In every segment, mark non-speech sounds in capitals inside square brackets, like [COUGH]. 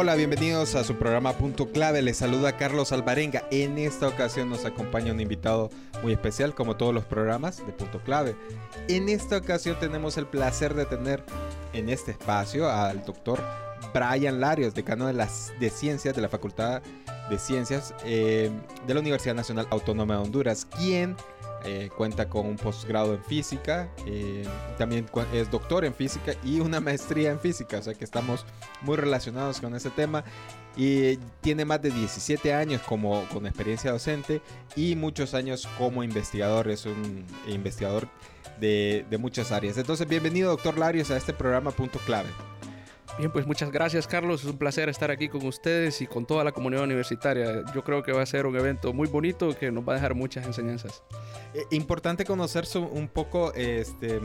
Hola, bienvenidos a su programa Punto Clave. Les saluda Carlos Alvarenga. En esta ocasión nos acompaña un invitado muy especial, como todos los programas de Punto Clave. En esta ocasión tenemos el placer de tener en este espacio al doctor Brian Larios, decano de, las, de Ciencias de la Facultad de Ciencias eh, de la Universidad Nacional Autónoma de Honduras, quien eh, cuenta con un posgrado en física, eh, también es doctor en física y una maestría en física, o sea que estamos muy relacionados con ese tema. Y tiene más de 17 años como con experiencia docente y muchos años como investigador, es un investigador de, de muchas áreas. Entonces, bienvenido, doctor Larios, a este programa Punto Clave. Bien, pues muchas gracias Carlos, es un placer estar aquí con ustedes y con toda la comunidad universitaria. Yo creo que va a ser un evento muy bonito que nos va a dejar muchas enseñanzas. Eh, importante conocer un poco este,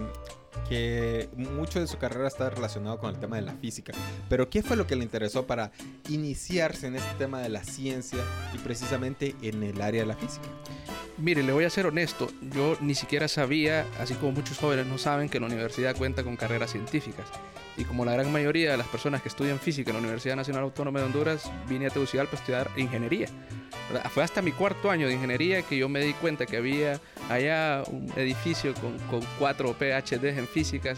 que mucho de su carrera está relacionado con el tema de la física. Pero ¿qué fue lo que le interesó para iniciarse en este tema de la ciencia y precisamente en el área de la física? Mire, le voy a ser honesto, yo ni siquiera sabía, así como muchos jóvenes no saben, que la universidad cuenta con carreras científicas y como la gran mayoría de las personas que estudian física en la Universidad Nacional Autónoma de Honduras, vine a Tegucigalpa para estudiar ingeniería. Fue hasta mi cuarto año de ingeniería que yo me di cuenta que había allá un edificio con, con cuatro PhDs en física,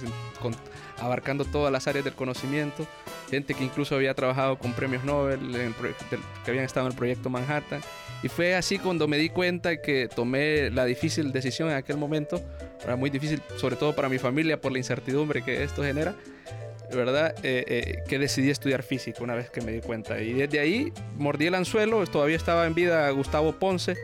abarcando todas las áreas del conocimiento, gente que incluso había trabajado con premios Nobel, que habían estado en el proyecto Manhattan. Y fue así cuando me di cuenta que tomé la difícil decisión en aquel momento, era muy difícil, sobre todo para mi familia, por la incertidumbre que esto genera, ¿verdad? Eh, eh, que decidí estudiar física una vez que me di cuenta. Y desde ahí mordí el anzuelo, todavía estaba en vida Gustavo Ponce,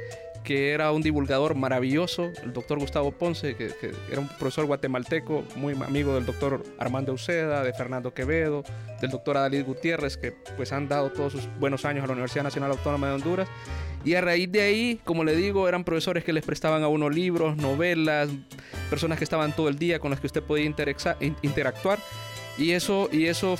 que era un divulgador maravilloso, el doctor Gustavo Ponce, que, era un profesor guatemalteco, muy amigo del doctor Armando Uceda, de Fernando Quevedo, del doctor Adalid Gutiérrez, que pues han dado todos sus buenos años a la Universidad Nacional Autónoma de Honduras. Y a raíz de ahí, como le digo, eran profesores que les prestaban a uno libros, novelas, personas que estaban todo el día con las que usted podía interactuar. Y eso, y eso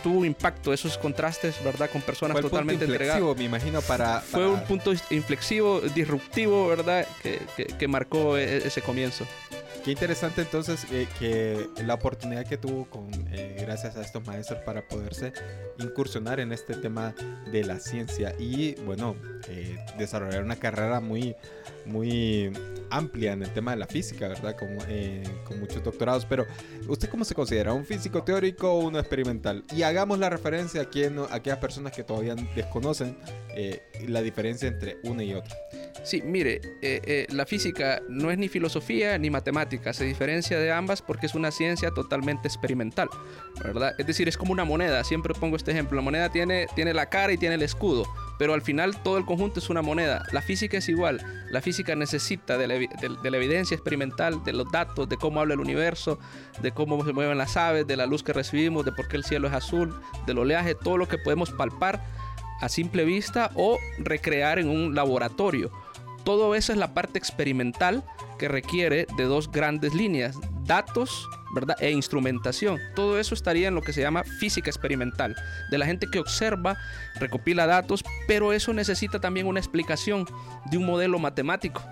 tuvo impacto, esos contrastes, ¿verdad? Con personas Fue totalmente punto entregadas. me imagino, para, Fue un punto inflexivo, disruptivo, ¿verdad? Que, que, marcó e, ese comienzo. Qué interesante entonces eh, que la oportunidad que tuvo con, eh, gracias a estos maestros para poderse incursionar en este tema de la ciencia y bueno, eh, desarrollar una carrera muy, muy amplia en el tema de la física, ¿verdad? Con, eh, con muchos doctorados. Pero, ¿usted cómo se considera? ¿Un físico teórico o uno experimental? Y hagamos la referencia aquí a aquellas personas que todavía desconocen eh, la diferencia entre una y otra. Sí, mire, eh, la física no es ni filosofía ni matemática, se diferencia de ambas porque es una ciencia totalmente experimental, ¿verdad? Es decir, es como una moneda, siempre pongo este ejemplo, la moneda tiene, tiene la cara y tiene el escudo, pero al final todo el conjunto es una moneda. La física es igual. La física necesita de la, evidencia experimental, de los datos, de cómo habla el universo, de cómo se mueven las aves, de la luz que recibimos, de por qué el cielo es azul, del oleaje, todo lo que podemos palpar a simple vista o recrear en un laboratorio. Todo eso es la parte experimental que requiere de dos grandes líneas, datos ¿verdad? e instrumentación. Todo eso estaría en lo que se llama física experimental, de la gente que observa, recopila datos, pero eso necesita también una explicación de un modelo matemático,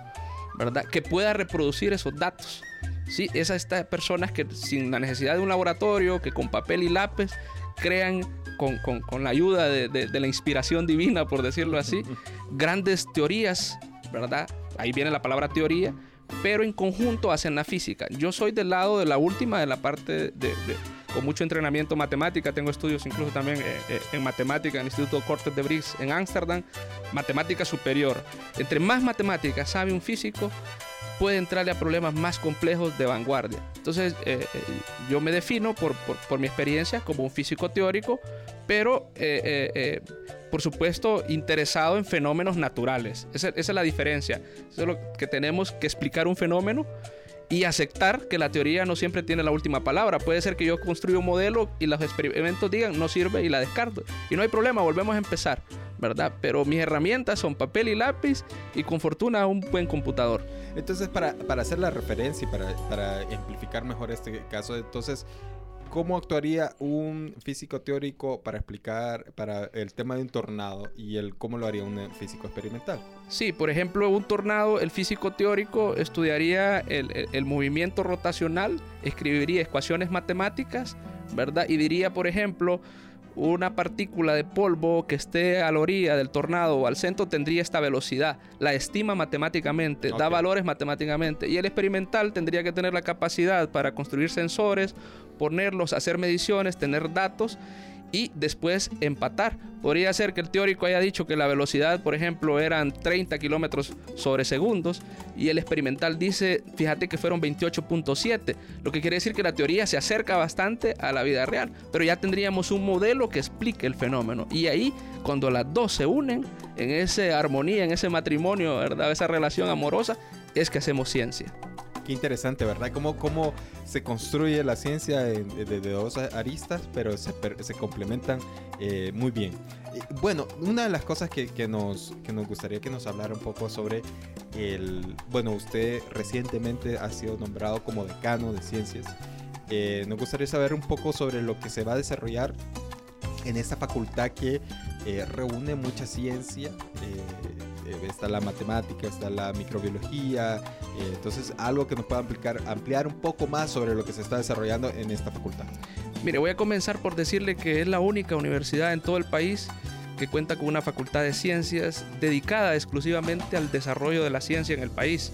¿verdad? que pueda reproducir esos datos. Sí, esas estas personas que sin la necesidad de un laboratorio, que con papel y lápiz crean con, con, con la ayuda de, de, de la inspiración divina, por decirlo así, [LAUGHS] grandes teorías, ¿verdad? Ahí viene la palabra teoría, pero en conjunto hacen la física. Yo soy del lado de la última, de la parte de, con mucho entrenamiento matemática, tengo estudios incluso también eh, eh, en matemática en el Instituto Cortes de Briggs en Ámsterdam, matemática superior. Entre más matemática sabe un físico, puede entrarle a problemas más complejos de vanguardia. Entonces, eh, yo me defino por, por, mi experiencia como un físico teórico, pero por supuesto, interesado en fenómenos naturales. Esa, es la diferencia. es lo que tenemos que explicar un fenómeno y aceptar que la teoría no siempre tiene la última palabra. Puede ser que yo construya un modelo y los experimentos digan no sirve y la descarto. Y no hay problema, volvemos a empezar, ¿verdad? Pero mis herramientas son papel y lápiz y con fortuna un buen computador. Entonces, para, para hacer la referencia y para, para amplificar mejor este caso, entonces, ¿Cómo actuaría un físico teórico para explicar para el tema de un tornado y el cómo lo haría un físico experimental? Sí, por ejemplo, un tornado, el físico teórico estudiaría el, el movimiento rotacional, escribiría ecuaciones matemáticas, ¿verdad? Y diría, por ejemplo, una partícula de polvo que esté a la orilla del tornado o al centro tendría esta velocidad. La estima matemáticamente, da valores matemáticamente. Y el experimental tendría que tener la capacidad para construir sensores, ponerlos, hacer mediciones, tener datos y después empatar. Podría ser que el teórico haya dicho que la velocidad, por ejemplo, eran 30 kilómetros sobre segundos y el experimental dice, fíjate que fueron 28.7, lo que quiere decir que la teoría se acerca bastante a la vida real, pero ya tendríamos un modelo que explique el fenómeno. Y ahí, cuando las dos se unen en esa armonía, en ese matrimonio, ¿verdad? esa relación amorosa, es que hacemos ciencia. Qué interesante, ¿verdad? Cómo, cómo se construye la ciencia de, dos aristas, pero se, complementan eh, muy bien. bueno, una de las cosas que, que, nos, que nos gustaría que nos hablara un poco sobre el... Bueno, usted recientemente ha sido nombrado como decano de ciencias. Eh, nos gustaría saber un poco sobre lo que se va a desarrollar en esta facultad que eh, reúne mucha ciencia. Eh, está la matemática, está la microbiología, eh, entonces algo que nos pueda ampliar, ampliar un poco más sobre lo que se está desarrollando en esta facultad. Mire, voy a comenzar por decirle que es la única universidad en todo el país que cuenta con una facultad de ciencias dedicada exclusivamente al desarrollo de la ciencia en el país.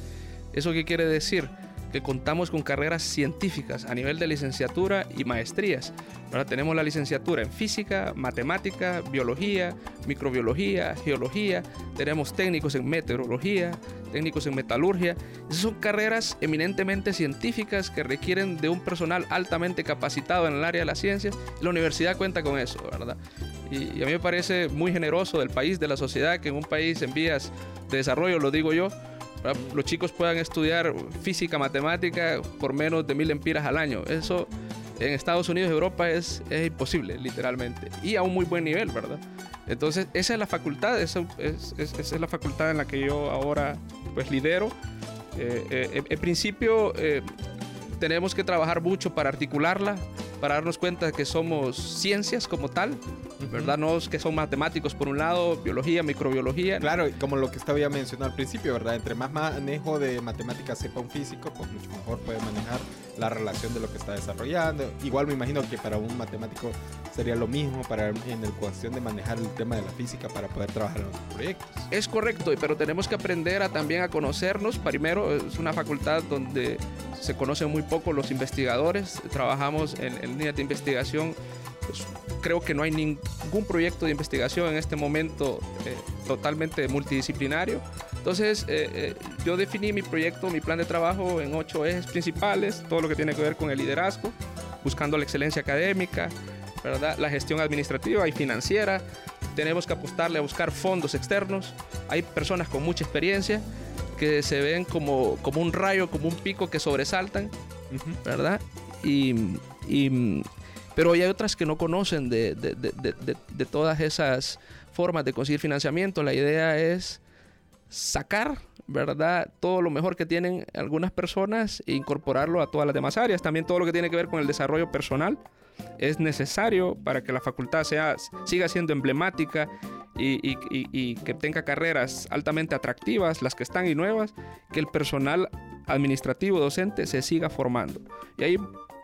¿Eso qué quiere decir? Que contamos con carreras científicas a nivel de licenciatura y maestrías. Ahora tenemos la licenciatura en física, matemática, biología, microbiología, geología, tenemos técnicos en meteorología, técnicos en metalurgia. Esas son carreras eminentemente científicas que requieren de un personal altamente capacitado en el área de las ciencias. La universidad cuenta con eso, ¿verdad? Y, y a mí me parece muy generoso del país, de la sociedad, que en un país en vías de desarrollo, lo digo yo, los chicos puedan estudiar física, matemática por menos de mil empiras al año. Eso en Estados Unidos y Europa es, es imposible, literalmente. Y a un muy buen nivel, ¿verdad? Entonces, esa es la facultad, esa es, es, la facultad en la que yo ahora pues lidero. Eh, eh, en principio, eh, tenemos que trabajar mucho para articularla, para darnos cuenta de que somos ciencias como tal, ¿verdad? No es que son matemáticos por un lado, biología, microbiología. Claro, como lo que estaba ya mencionado al principio, ¿verdad? Entre más manejo de matemáticas sepa un físico, pues mucho mejor puede manejar la relación de lo que está desarrollando. Igual me imagino que para un matemático sería lo mismo para en la cuestión de manejar el tema de la física para poder trabajar en los proyectos. Es correcto, pero tenemos que aprender a, también a conocernos. Primero, es una facultad donde se conocen muy poco los investigadores. Trabajamos en, en líneas de investigación pues, creo que no hay ningún proyecto de investigación en este momento eh, totalmente multidisciplinario. Entonces, eh, eh, yo definí mi proyecto, mi plan de trabajo en ocho ejes principales, todo lo que tiene que ver con el liderazgo, buscando la excelencia académica, ¿verdad? la gestión administrativa y financiera. Tenemos que apostarle a buscar fondos externos. Hay personas con mucha experiencia que se ven como, como un rayo, como un pico que sobresaltan, ¿verdad? Y, y pero hay otras que no conocen de, de, de, de, todas esas formas de conseguir financiamiento. La idea es sacar, ¿verdad? Todo lo mejor que tienen algunas personas e incorporarlo a todas las demás áreas. También todo lo que tiene que ver con el desarrollo personal es necesario para que la facultad sea, siga siendo emblemática y, que tenga carreras altamente atractivas, las que están y nuevas, que el personal administrativo docente se siga formando. Y ahí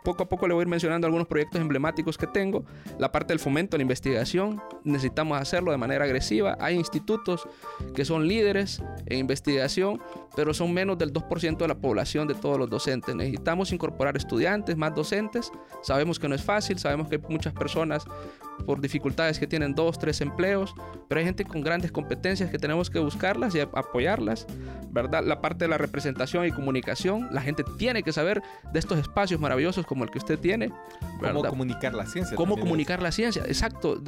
poco a poco le voy a ir mencionando algunos proyectos emblemáticos que tengo. La parte del fomento la investigación, necesitamos hacerlo de manera agresiva. Hay institutos que son líderes en investigación, pero son menos del 2% de la población de todos los docentes. Necesitamos incorporar estudiantes, más docentes. Sabemos que no es fácil, sabemos que hay muchas personas por dificultades que tienen dos, tres empleos, pero hay gente con grandes competencias que tenemos que buscarlas y apoyarlas, ¿verdad? La parte de la representación y comunicación, la gente tiene que saber de estos espacios maravillosos como el que usted tiene. ¿Cómo comunicar la ciencia? Cómo comunicar la ciencia, exacto.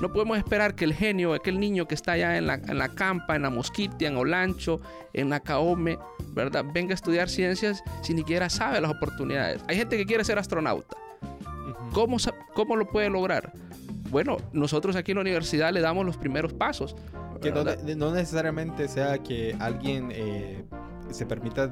no podemos esperar que el genio, aquel niño que está allá en la, en la Campa, en la Mosquitia, en Olancho, en la Caome, ¿verdad? Venga a estudiar ciencias si ni siquiera sabe las oportunidades. Hay gente que quiere ser astronauta. ¿Cómo, ¿Cómo lo puede lograr? Bueno, nosotros aquí en la universidad le damos los primeros pasos. Que no, necesariamente sea que alguien eh, se permita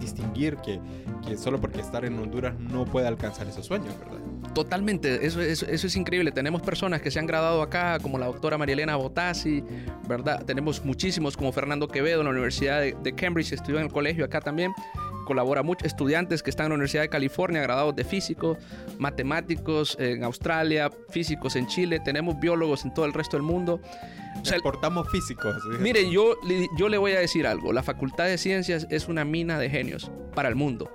distinguir que, que, solo porque estar en Honduras no puede alcanzar esos sueños, ¿verdad? Totalmente, eso, eso, es increíble. Tenemos personas que se han graduado acá, como la doctora Marielena Botassi, ¿verdad? Tenemos muchísimos, como Fernando Quevedo en la Universidad de, de Cambridge, estudió en el colegio acá también colabora mucho. Estudiantes que están en la Universidad de California, graduados de físico, matemáticos en Australia, físicos en Chile, tenemos biólogos en todo el resto del mundo. O sea, Exportamos físicos. Mire, yo, yo le voy a decir algo. La Facultad de Ciencias es una mina de genios para el mundo.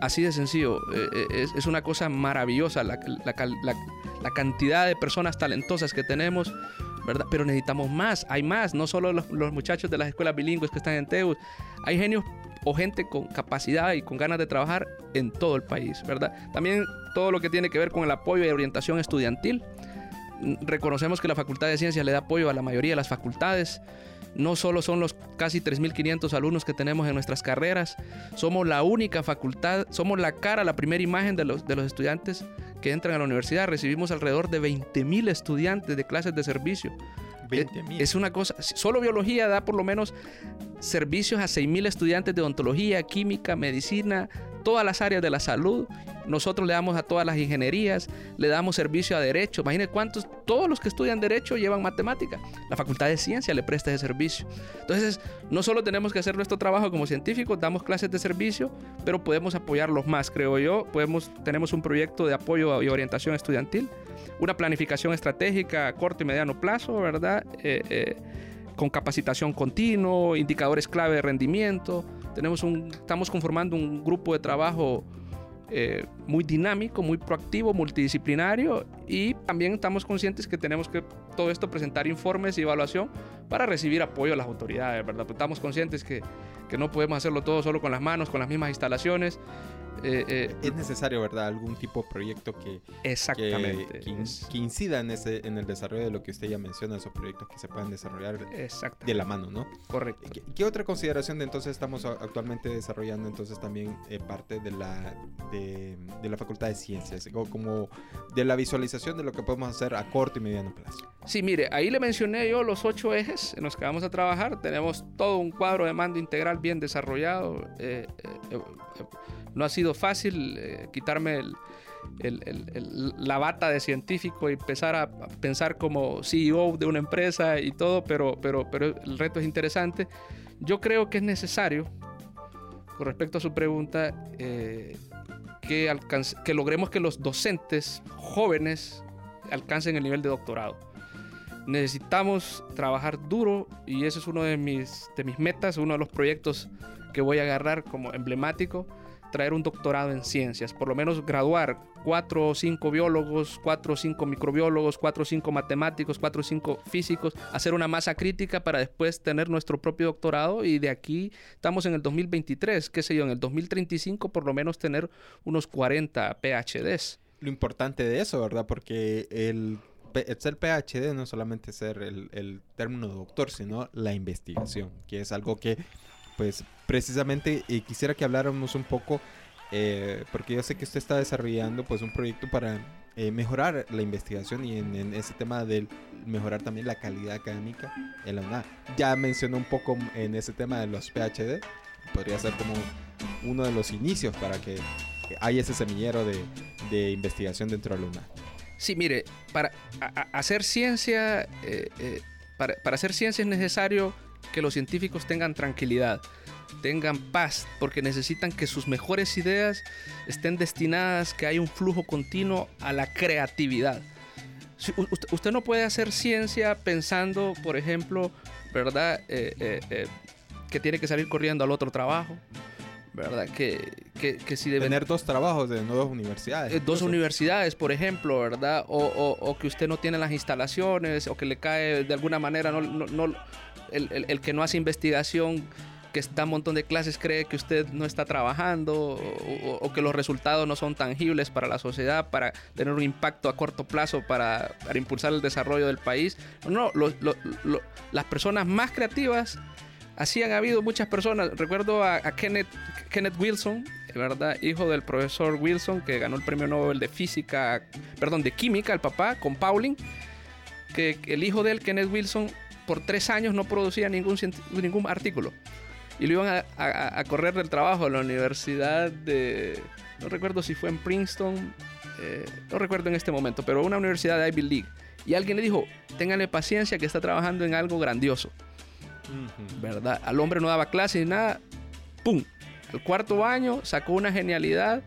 Así de sencillo. Eh, eh, es, una cosa maravillosa la, cantidad de personas talentosas que tenemos. ¿verdad? Pero necesitamos más, hay más, no solo los, los, muchachos de las escuelas bilingües que están en TEUS, hay genios o gente con capacidad y con ganas de trabajar en todo el país, ¿verdad? También todo lo que tiene que ver con el apoyo y orientación estudiantil. Reconocemos que la Facultad de Ciencias le da apoyo a la mayoría de las facultades. No solo son los casi 3.500 alumnos que tenemos en nuestras carreras, somos la única facultad, somos la cara, la primera imagen de los, de los estudiantes que entran a la universidad. Recibimos alrededor de 20.000 estudiantes de clases de servicio. 20 Es una cosa, solo biología da por lo menos servicios a 6.000 estudiantes de odontología, química, medicina, todas las áreas de la salud. Nosotros le damos a todas las ingenierías, le damos servicio a derecho. Imagínense cuántos, todos los que estudian derecho llevan matemática. La Facultad de Ciencia le presta ese servicio. Entonces, no solo tenemos que hacer nuestro trabajo como científicos, damos clases de servicio, pero podemos apoyarlos más, creo yo. Podemos, tenemos un proyecto de apoyo y orientación estudiantil una planificación estratégica a corto y mediano plazo, ¿verdad? Eh, eh, con capacitación continua, indicadores clave de rendimiento. Tenemos un, estamos conformando un grupo de trabajo eh, muy dinámico, muy proactivo, multidisciplinario y también estamos conscientes que tenemos que todo esto presentar informes y evaluación para recibir apoyo de las autoridades, ¿verdad? Pues estamos conscientes que, que no podemos hacerlo todo solo con las manos, con las mismas instalaciones eh, eh, es necesario, ¿verdad? Algún tipo de proyecto que, exactamente. Que, incida en, ese, en el desarrollo de lo que usted ya menciona, esos proyectos que se puedan desarrollar de la mano, ¿no? Correcto. ¿Qué, otra consideración de entonces estamos actualmente desarrollando entonces también eh, parte de la, de, la Facultad de Ciencias, como de la visualización de lo que podemos hacer a corto y mediano plazo? Sí, mire, ahí le mencioné yo los ocho ejes en los que vamos a trabajar. Tenemos todo un cuadro de mando integral bien desarrollado. No ha sido fácil eh, quitarme la bata de científico y empezar a pensar como CEO de una empresa y todo, pero, pero, pero el reto es interesante. Yo creo que es necesario, con respecto a su pregunta, eh, que, que logremos que los docentes jóvenes alcancen el nivel de doctorado. Necesitamos trabajar duro y eso es uno de mis, de mis metas, uno de los proyectos que voy a agarrar como emblemático traer un doctorado en ciencias, por lo menos graduar cuatro o cinco biólogos, cuatro o cinco microbiólogos, cuatro o cinco matemáticos, cuatro o cinco físicos, hacer una masa crítica para después tener nuestro propio doctorado y de aquí estamos en el 2023, qué sé yo, en el 2035 por lo menos tener unos 40 PhDs. Lo importante de eso, ¿verdad? Porque el ser PhD no es solamente ser el, el término doctor, sino la investigación, que es algo que pues precisamente eh, quisiera que habláramos un poco, eh, porque yo sé que usted está desarrollando pues un proyecto para eh, mejorar la investigación y en, ese tema de mejorar también la calidad académica en la UNAM. Ya mencionó un poco en ese tema de los PhD, podría ser como uno de los inicios para que haya ese semillero de, investigación dentro de la UNAM. Sí, mire, para hacer ciencia, para, para hacer ciencia es necesario que los científicos tengan tranquilidad, tengan paz, porque necesitan que sus mejores ideas estén destinadas, que haya un flujo continuo a la creatividad. Usted no puede hacer ciencia pensando, por ejemplo, ¿verdad? Eh, eh, eh, que tiene que salir corriendo al otro trabajo, ¿verdad? Que, que, si deben... Tener dos trabajos de dos universidades. Eh, dos universidades, por ejemplo, ¿verdad? O, que usted no tiene las instalaciones o que le cae de alguna manera, no, no, el, el, que no hace investigación que está un montón de clases cree que usted no está trabajando o, que los resultados no son tangibles para la sociedad, para tener un impacto a corto plazo para, para impulsar el desarrollo del país. No, las personas más creativas, así han habido muchas personas. Recuerdo a, Kenneth, Kenneth Wilson, ¿verdad? Hijo del profesor Wilson, que ganó el premio Nobel de física, perdón, de química, el papá, con Pauling, que el hijo de él, Kenneth Wilson, por tres años no producía ningún, ningún artículo y lo iban a, correr del trabajo a la universidad de, no recuerdo si fue en Princeton, eh, no recuerdo en este momento, pero una universidad de Ivy League. Y alguien le dijo, ténganle paciencia que está trabajando en algo grandioso. ¿Verdad? Al hombre no daba clase ni nada. ¡Pum! El cuarto año sacó una genialidad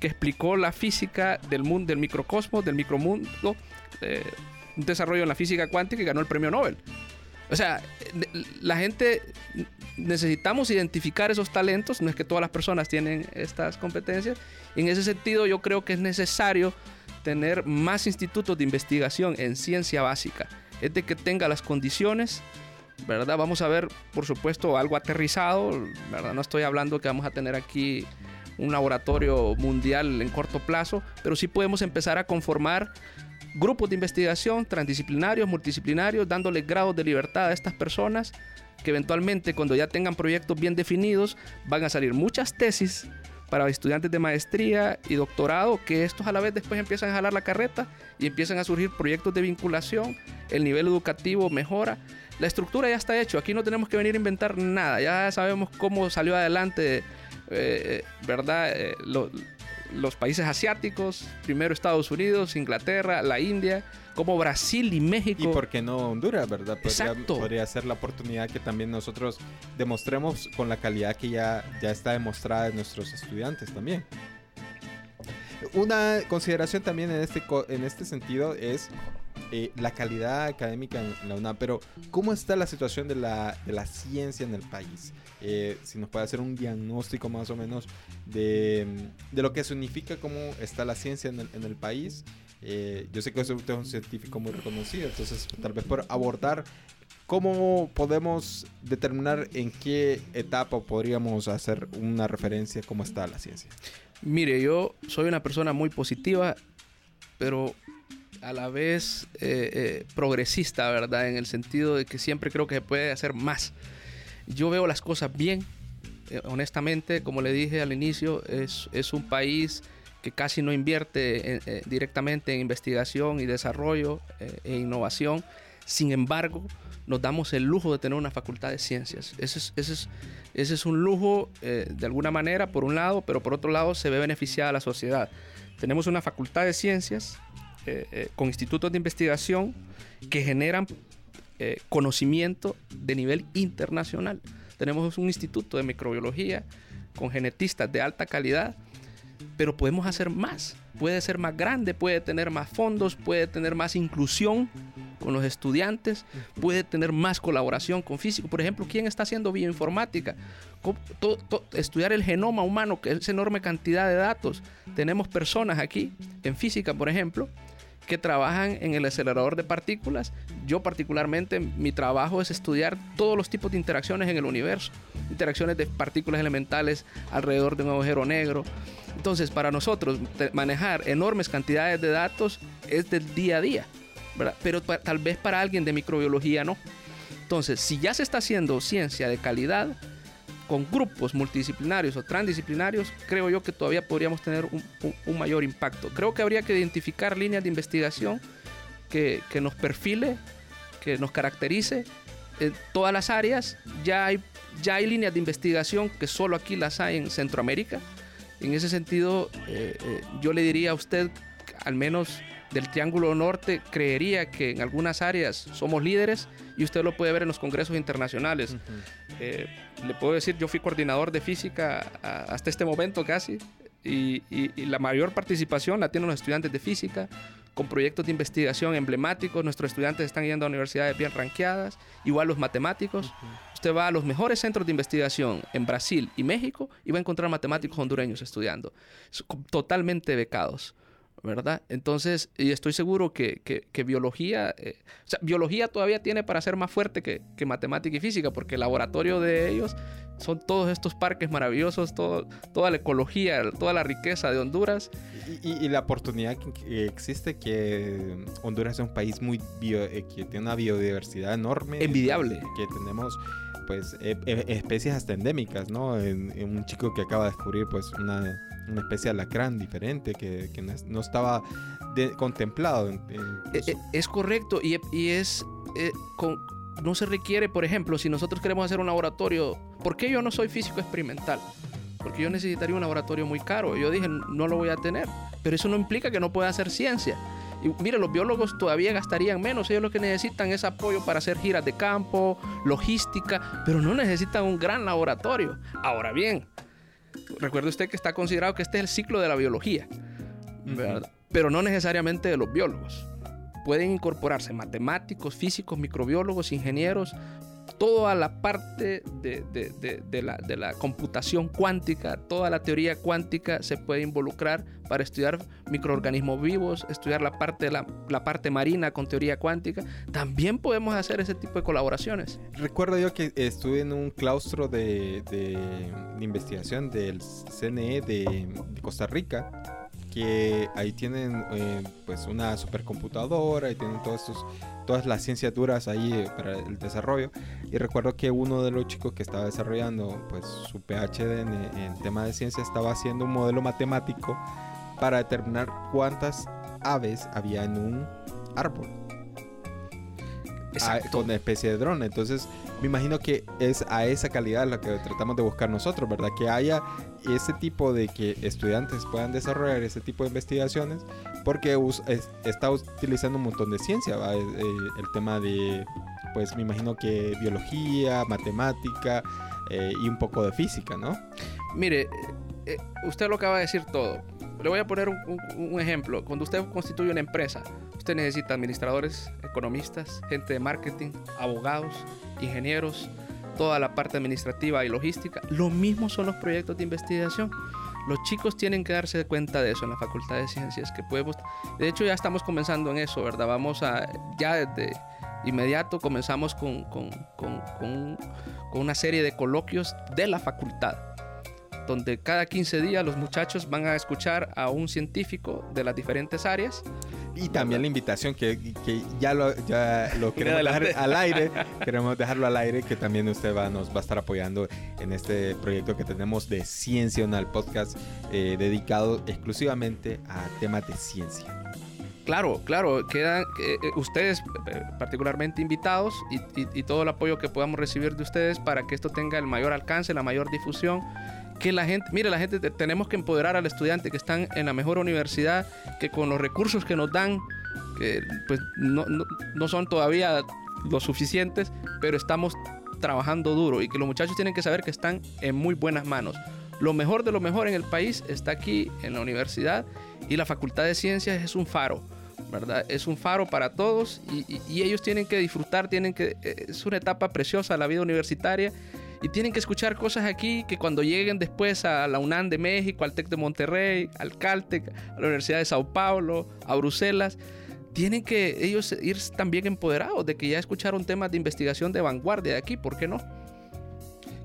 que explicó la física del mundo, del microcosmos, del micromundo, eh, un desarrollo en la física cuántica y ganó el premio Nobel. O sea, la gente necesitamos identificar esos talentos, no es que todas las personas tienen estas competencias. En ese sentido, yo creo que es necesario tener más institutos de investigación en ciencia básica. Es de que tenga las condiciones, ¿verdad? Vamos a ver, por supuesto, algo aterrizado, ¿verdad? No estoy hablando que vamos a tener aquí un laboratorio mundial en corto plazo, pero sí podemos empezar a conformar grupos de investigación transdisciplinarios, multidisciplinarios, dándoles grados de libertad a estas personas que eventualmente cuando ya tengan proyectos bien definidos van a salir muchas tesis para estudiantes de maestría y doctorado, que estos a la vez después empiezan a jalar la carreta y empiezan a surgir proyectos de vinculación, el nivel educativo mejora, la estructura ya está hecho, aquí no tenemos que venir a inventar nada, ya sabemos cómo salió adelante, eh, ¿verdad? Eh, los países asiáticos, primero Estados Unidos, Inglaterra, la India, como Brasil y México. Y por qué no Honduras, ¿verdad? Podría, podría ser la oportunidad que también nosotros demostremos con la calidad que ya, ya está demostrada en nuestros estudiantes también. Una consideración también en este, en este sentido es eh, la calidad académica en la UNAM, pero ¿cómo está la situación de la, de la ciencia en el país? Eh, si nos puede hacer un diagnóstico más o menos de, de lo que significa cómo está la ciencia en el, país. Eh, yo sé que usted es un científico muy reconocido, entonces tal vez por abordar ¿Cómo podemos determinar en qué etapa podríamos hacer una referencia cómo está la ciencia? Mire, yo soy una persona muy positiva, pero a la vez eh, eh, progresista, ¿verdad? En el sentido de que siempre creo que se puede hacer más. Yo veo las cosas bien, eh, honestamente, como le dije al inicio, es, es un país que casi no invierte directamente en investigación y desarrollo e innovación. Sin embargo, nos damos el lujo de tener una facultad de ciencias. Ese es, ese es, ese es un lujo de alguna manera, por un lado, pero por otro lado se ve beneficiada la sociedad. Tenemos una facultad de ciencias eh, eh, con institutos de investigación que generan eh, conocimiento de nivel internacional. Tenemos un instituto de microbiología con genetistas de alta calidad, pero podemos hacer más. Puede ser más grande, puede tener más fondos, puede tener más inclusión con los estudiantes, puede tener más colaboración con físicos. Por ejemplo, ¿quién está haciendo bioinformática? estudiar el genoma humano, que es enorme cantidad de datos. Tenemos personas aquí, en física, por ejemplo, que trabajan en el acelerador de partículas. Yo particularmente, mi trabajo es estudiar todos los tipos de interacciones en el universo. Interacciones de partículas elementales alrededor de un agujero negro. Entonces, para nosotros, manejar enormes cantidades de datos es del día a día. Pero tal vez para alguien de microbiología no. Entonces, si ya se está haciendo ciencia de calidad, con grupos multidisciplinarios o transdisciplinarios, creo yo que todavía podríamos tener un, mayor impacto. Creo que habría que identificar líneas de investigación que, nos perfile, que nos caracterice. En todas las áreas ya hay, ya hay líneas de investigación que solo aquí las hay en Centroamérica. En ese sentido, eh, eh, yo le diría a usted, al menos del Triángulo Norte, creería que en algunas áreas somos líderes y usted lo puede ver en los congresos internacionales. Eh, le puedo decir, yo fui coordinador de física hasta este momento casi, y, la mayor participación la tienen los estudiantes de física, con proyectos de investigación emblemáticos. Nuestros estudiantes están yendo a universidades bien ranqueadas, igual los matemáticos. Usted va a los mejores centros de investigación en Brasil y México y va a encontrar matemáticos hondureños estudiando, totalmente becados. ¿Verdad? Entonces, y estoy seguro que, que, biología, eh, o sea, biología todavía tiene para ser más fuerte que, que, matemática y física, porque el laboratorio de ellos son todos estos parques maravillosos, todo, toda la ecología, toda la riqueza de Honduras. Y, la oportunidad que, existe que Honduras es un país muy eh, que tiene una biodiversidad enorme. Envidiable. Que tenemos pues e, e, especies hasta endémicas, ¿no? En, un chico que acaba de descubrir pues una, una especie de alacrán diferente que, que no estaba contemplado. E, es correcto y, y es... Eh, con, no se requiere, por ejemplo, si nosotros queremos hacer un laboratorio, ¿por qué yo no soy físico experimental? Porque yo necesitaría un laboratorio muy caro. Yo dije, no lo voy a tener. Pero eso no implica que no pueda hacer ciencia. Y mire, los biólogos todavía gastarían menos. Ellos lo que necesitan es apoyo para hacer giras de campo, logística, pero no necesitan un gran laboratorio. Ahora bien, recuerde usted que está considerado que este es el ciclo de la biología, pero no necesariamente de los biólogos. Pueden incorporarse matemáticos, físicos, microbiólogos, ingenieros, toda la parte de, la, computación cuántica, toda la teoría cuántica se puede involucrar para estudiar microorganismos vivos, estudiar la parte, la, parte marina con teoría cuántica. También podemos hacer ese tipo de colaboraciones. Recuerdo yo que estuve en un claustro de, investigación del CNE de Costa Rica que ahí tienen eh, pues una supercomputadora y tienen todos estos, todas las ciencias duras ahí eh, para el desarrollo. Y recuerdo que uno de los chicos que estaba desarrollando pues su PhD en, en tema de ciencia estaba haciendo un modelo matemático para determinar cuántas aves había en un árbol Con una especie de dron entonces me imagino que es a esa calidad la que tratamos de buscar nosotros, ¿verdad? Que haya ese tipo de que estudiantes puedan desarrollar ese tipo de investigaciones, porque está utilizando un montón de ciencia, ¿va? Eh, el tema de, pues me imagino que biología, matemática eh, y un poco de física, ¿no? Mire, eh, usted lo acaba de decir todo. Le voy a poner un, ejemplo. Cuando usted constituye una empresa, usted necesita administradores, economistas, gente de marketing, abogados, ingenieros, toda la parte administrativa y logística. Lo mismo son los proyectos de investigación. Los chicos tienen que darse cuenta de eso en la Facultad de Ciencias, que podemos... De hecho, ya estamos comenzando en eso, ¿verdad? Vamos a... Ya desde inmediato comenzamos con, con, con, con una serie de coloquios de la facultad donde cada 15 días los muchachos van a escuchar a un científico de las diferentes áreas. Y también la invitación que, que ya lo, ya lo [LAUGHS] queremos dejar al aire, [LAUGHS] queremos dejarlo al aire, que también usted va, nos va a estar apoyando en este proyecto que tenemos de Ciencia el podcast eh, dedicado exclusivamente a temas de ciencia. Claro, claro, quedan eh, eh, ustedes particularmente invitados y, y, todo el apoyo que podamos recibir de ustedes para que esto tenga el mayor alcance, la mayor difusión que la gente, mire, la gente tenemos que empoderar al estudiante que están en la mejor universidad, que con los recursos que nos dan, que pues no, no, son todavía lo suficientes, pero estamos trabajando duro y que los muchachos tienen que saber que están en muy buenas manos. Lo mejor de lo mejor en el país está aquí en la universidad y la Facultad de Ciencias es un faro. ¿verdad? Es un faro para todos y, y ellos tienen que disfrutar, tienen que, eh, es una etapa preciosa la vida universitaria y tienen que escuchar cosas aquí que cuando lleguen después a la UNAM de México, al TEC de Monterrey, al Caltech, a la Universidad de Sao Paulo, a Bruselas, tienen que ellos ir también empoderados de que ya escucharon temas de investigación de vanguardia de aquí, ¿por qué no?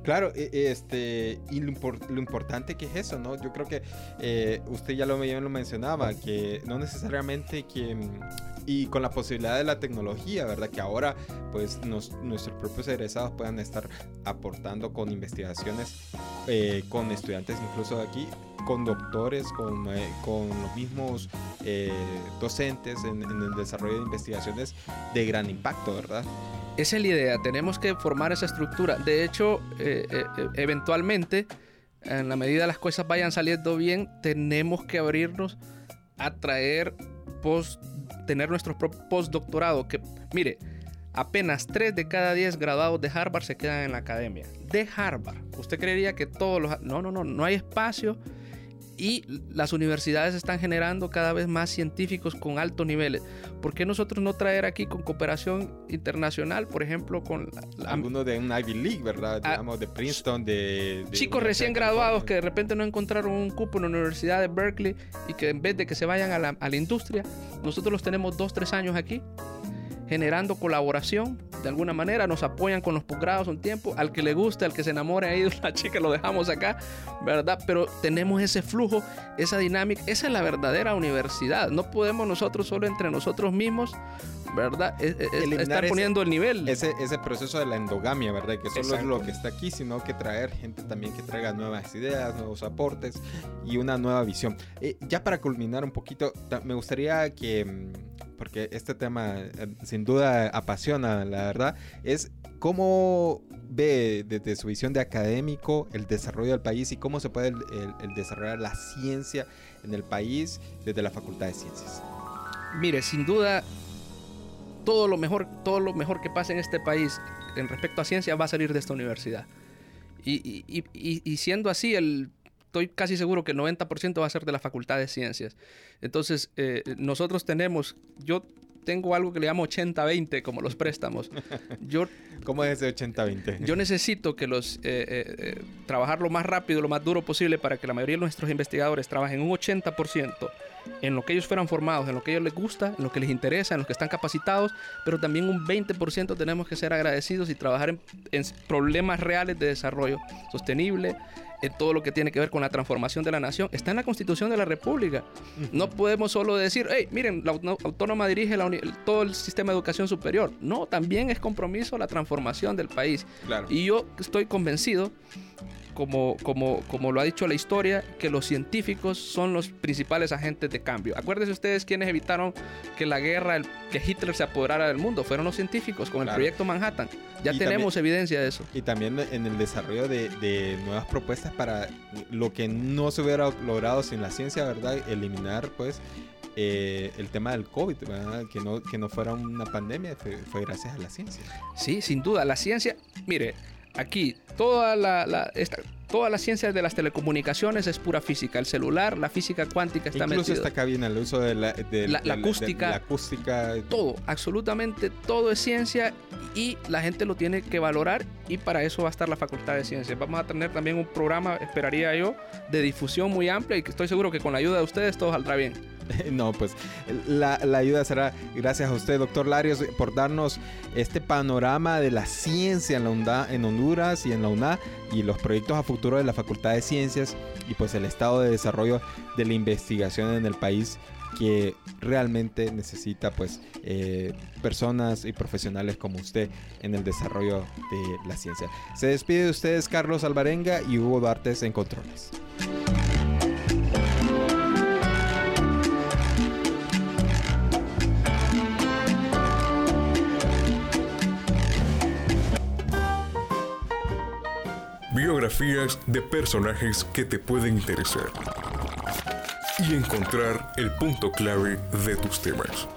Claro, e, este, y lo, importante que es eso, ¿no? Yo creo que eh, usted ya lo, lo mencionaba, que no necesariamente que, y con la posibilidad de la tecnología, ¿verdad? Que ahora, pues, nuestros propios egresados puedan estar aportando con investigaciones eh, con estudiantes incluso de aquí, con doctores, con, eh, los mismos docentes en, en el desarrollo de investigaciones de gran impacto, ¿verdad? Esa es la idea, tenemos que formar esa estructura. De hecho, eh, eh, eh, eventualmente, en la medida las cosas vayan saliendo bien, tenemos que abrirnos a traer post, tener nuestro postdoctorado. Que, mire, apenas 3 de cada 10 graduados de Harvard se quedan en la academia. De Harvard. Usted creería que todos los... No, no, no, no hay espacio y las universidades están generando cada vez más científicos con altos niveles. ¿Por qué nosotros no traer aquí con cooperación internacional, por ejemplo, con... Algunos de un Ivy League, ¿verdad? Ah, Digamos, de Princeton, de... de chicos recién graduados que de repente no encontraron un cupo en la Universidad de Berkeley y que en vez de que se vayan a la, a la industria, nosotros los tenemos dos, tres años aquí generando colaboración de alguna manera, nos apoyan con los posgrados un tiempo, al que le guste, al que se enamore ahí [LAUGHS] de una chica, lo dejamos acá, ¿verdad? Pero tenemos ese flujo, esa dinámica, esa es la verdadera universidad, no podemos nosotros solo entre nosotros mismos, ¿verdad? Es, es, estar poniendo el nivel. Ese, ese proceso de la endogamia, ¿verdad? Que solo Exacto. es lo que está aquí, sino que traer gente también que traiga nuevas ideas, nuevos aportes y una nueva visión. Eh, ya para culminar un poquito, me gustaría que mm, porque este tema eh, sin duda apasiona, la verdad, es cómo ve desde su visión de académico el desarrollo del país y cómo se puede el, el, el desarrollar la ciencia en el país desde la Facultad de Ciencias. Mire, sin duda, todo lo mejor, todo lo mejor que pasa en este país en respecto a ciencia va a salir de esta universidad. Y, y, y, y siendo así, el estoy casi seguro que el 90% va a ser de la Facultad de Ciencias. Entonces, eh, nosotros tenemos, yo tengo algo que le llamo 80-20, como los préstamos. [LAUGHS] Yo, ¿Cómo es ese 80-20? Yo necesito que los, eh, eh, trabajar lo más rápido, lo más duro posible para que la mayoría de nuestros investigadores trabajen un 80% en lo que ellos fueran formados, en lo que a ellos les gusta, en lo que les interesa, en lo que están capacitados, pero también un 20% tenemos que ser agradecidos y trabajar en, en problemas reales de desarrollo sostenible, en todo lo que tiene que ver con la transformación de la nación. Está en la Constitución de la República. No podemos solo decir, hey, miren, la autónoma dirige la todo el sistema de educación superior. No, también es compromiso la transformación del país. Claro. Y yo estoy convencido como, como, como lo ha dicho la historia, que los científicos son los principales agentes de cambio. Acuérdense ustedes quienes evitaron que la guerra, el, que Hitler se apoderara del mundo, fueron los científicos con el proyecto Manhattan. Ya y tenemos también, evidencia de eso. Y también en el desarrollo de, de, nuevas propuestas para lo que no se hubiera logrado sin la ciencia, ¿verdad? Eliminar, pues, eh, el tema del COVID, ¿verdad? Que, no, que no fuera una pandemia, fue, fue gracias a la ciencia. Sí, sin duda. La ciencia, mire, aquí toda la, la esta, toda la ciencia de las telecomunicaciones es pura física. El celular, la física cuántica está Incluso esta cabina, el uso de la, de, la, la de, acústica, de, la acústica. Todo, absolutamente todo es ciencia y la gente lo tiene que valorar y para eso va a estar la Facultad de Ciencias. Vamos a tener también un programa, esperaría yo, de difusión muy amplia y que estoy seguro que con la ayuda de ustedes todo saldrá bien. [LAUGHS] No, pues la, la, ayuda será gracias a usted, doctor Larios, por darnos este panorama de la ciencia en, la en Honduras y en la UNA y los proyectos a futuro de la Facultad de Ciencias y pues el estado de desarrollo de la investigación en el país que realmente necesita pues eh, personas y profesionales como usted en el desarrollo de la ciencia. Se despide de ustedes Carlos Alvarenga y Hugo Duartes en Controles. De personajes que te pueden interesar y encontrar el punto clave de tus temas.